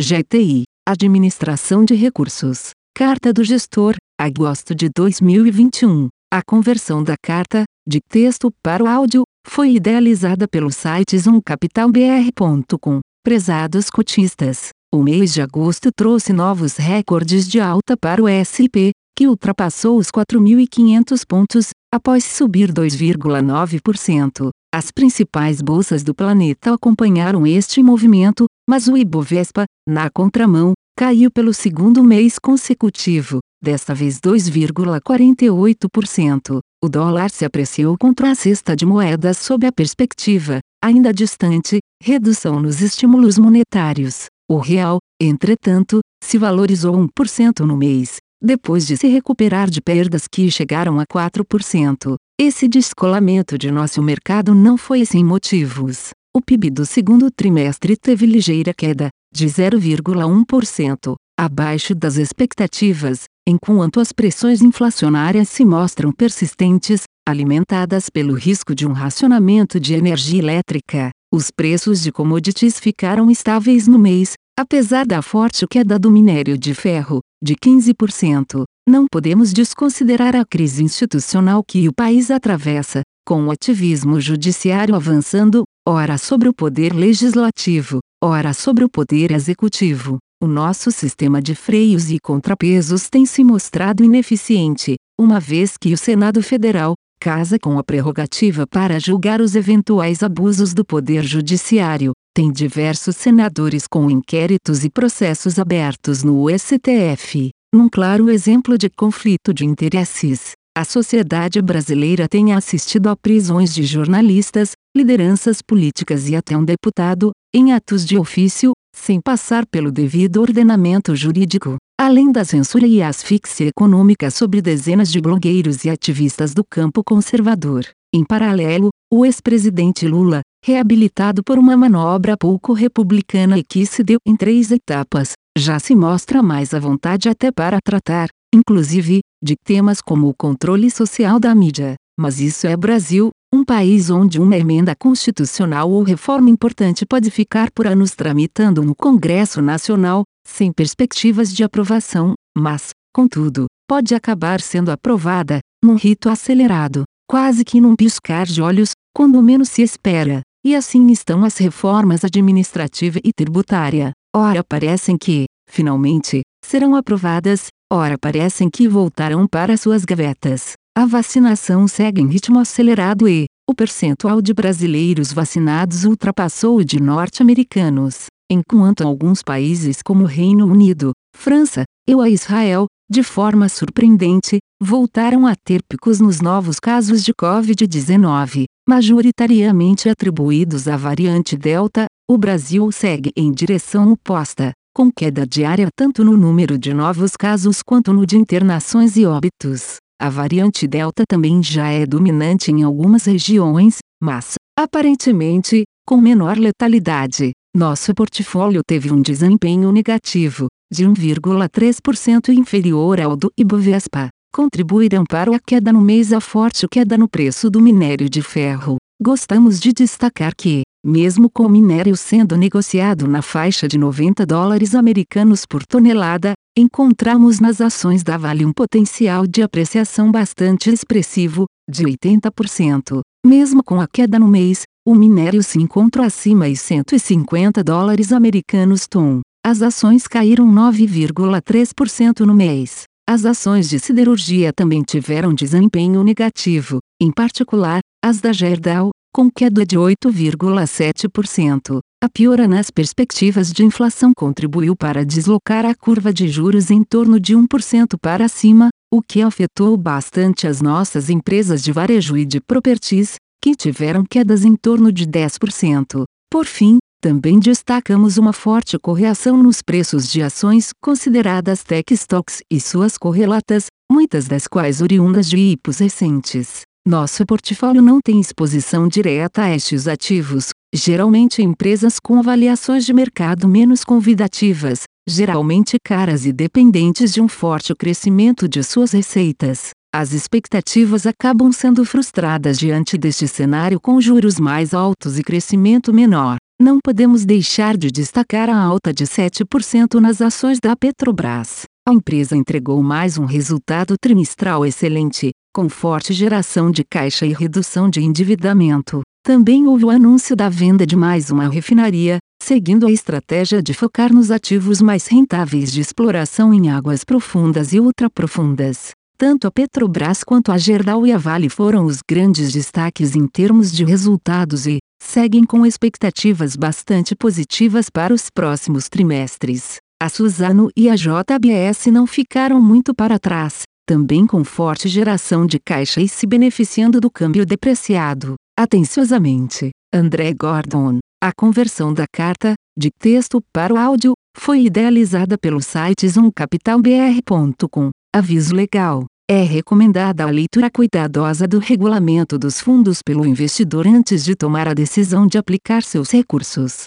GTI, Administração de Recursos. Carta do Gestor, agosto de 2021. A conversão da carta, de texto para o áudio, foi idealizada pelo site zoomcapitalbr.com. Prezados cotistas, o mês de agosto trouxe novos recordes de alta para o SP, que ultrapassou os 4.500 pontos, após subir 2,9%. As principais bolsas do planeta acompanharam este movimento, mas o Ibovespa, na contramão, caiu pelo segundo mês consecutivo, desta vez 2,48%. O dólar se apreciou contra a cesta de moedas sob a perspectiva, ainda distante, redução nos estímulos monetários. O real, entretanto, se valorizou 1% no mês, depois de se recuperar de perdas que chegaram a 4%. Esse descolamento de nosso mercado não foi sem motivos. O PIB do segundo trimestre teve ligeira queda, de 0,1%, abaixo das expectativas, enquanto as pressões inflacionárias se mostram persistentes, alimentadas pelo risco de um racionamento de energia elétrica. Os preços de commodities ficaram estáveis no mês, apesar da forte queda do minério de ferro, de 15%. Não podemos desconsiderar a crise institucional que o país atravessa, com o ativismo judiciário avançando, ora sobre o poder legislativo, ora sobre o poder executivo. O nosso sistema de freios e contrapesos tem se mostrado ineficiente, uma vez que o Senado Federal, casa com a prerrogativa para julgar os eventuais abusos do Poder Judiciário, tem diversos senadores com inquéritos e processos abertos no STF. Num claro exemplo de conflito de interesses, a sociedade brasileira tem assistido a prisões de jornalistas, lideranças políticas e até um deputado, em atos de ofício, sem passar pelo devido ordenamento jurídico, além da censura e asfixia econômica sobre dezenas de blogueiros e ativistas do campo conservador. Em paralelo, o ex-presidente Lula, reabilitado por uma manobra pouco republicana e que se deu em três etapas, já se mostra mais à vontade até para tratar, inclusive, de temas como o controle social da mídia. Mas isso é Brasil, um país onde uma emenda constitucional ou reforma importante pode ficar por anos tramitando no Congresso Nacional, sem perspectivas de aprovação, mas, contudo, pode acabar sendo aprovada, num rito acelerado, quase que num piscar de olhos, quando menos se espera. E assim estão as reformas administrativa e tributária. Ora parecem que, finalmente, serão aprovadas, ora parecem que voltarão para suas gavetas. A vacinação segue em ritmo acelerado e, o percentual de brasileiros vacinados ultrapassou o de norte-americanos, enquanto alguns países como Reino Unido, França, e a Israel, de forma surpreendente, voltaram a ter picos nos novos casos de Covid-19, majoritariamente atribuídos à variante Delta, o Brasil segue em direção oposta, com queda diária tanto no número de novos casos quanto no de internações e óbitos. A variante Delta também já é dominante em algumas regiões, mas, aparentemente, com menor letalidade. Nosso portfólio teve um desempenho negativo, de 1,3% inferior ao do Ibovespa contribuirão para a queda no mês a forte queda no preço do minério de ferro. Gostamos de destacar que, mesmo com o minério sendo negociado na faixa de 90 dólares americanos por tonelada, encontramos nas ações da Vale um potencial de apreciação bastante expressivo, de 80%. Mesmo com a queda no mês, o minério se encontra acima de 150 dólares americanos tom. As ações caíram 9,3% no mês. As ações de siderurgia também tiveram desempenho negativo, em particular, as da Gerdau, com queda de 8,7%. A piora nas perspectivas de inflação contribuiu para deslocar a curva de juros em torno de 1% para cima, o que afetou bastante as nossas empresas de varejo e de properties, que tiveram quedas em torno de 10%. Por fim, também destacamos uma forte correção nos preços de ações consideradas tech stocks e suas correlatas, muitas das quais oriundas de IPOs recentes. Nosso portfólio não tem exposição direta a estes ativos, geralmente empresas com avaliações de mercado menos convidativas, geralmente caras e dependentes de um forte crescimento de suas receitas. As expectativas acabam sendo frustradas diante deste cenário com juros mais altos e crescimento menor. não podemos deixar de destacar a alta de 7% nas ações da Petrobras. A empresa entregou mais um resultado trimestral excelente, com forte geração de caixa e redução de endividamento. Também houve o anúncio da venda de mais uma refinaria, seguindo a estratégia de focar nos ativos mais rentáveis de exploração em águas profundas e ultraprofundas. Tanto a Petrobras quanto a Gerdau e a Vale foram os grandes destaques em termos de resultados e seguem com expectativas bastante positivas para os próximos trimestres. A Suzano e a JBS não ficaram muito para trás, também com forte geração de caixa e se beneficiando do câmbio depreciado. Atenciosamente, André Gordon. A conversão da carta, de texto para o áudio, foi idealizada pelo site zoomcapitalbr.com. Aviso legal. É recomendada a leitura cuidadosa do regulamento dos fundos pelo investidor antes de tomar a decisão de aplicar seus recursos.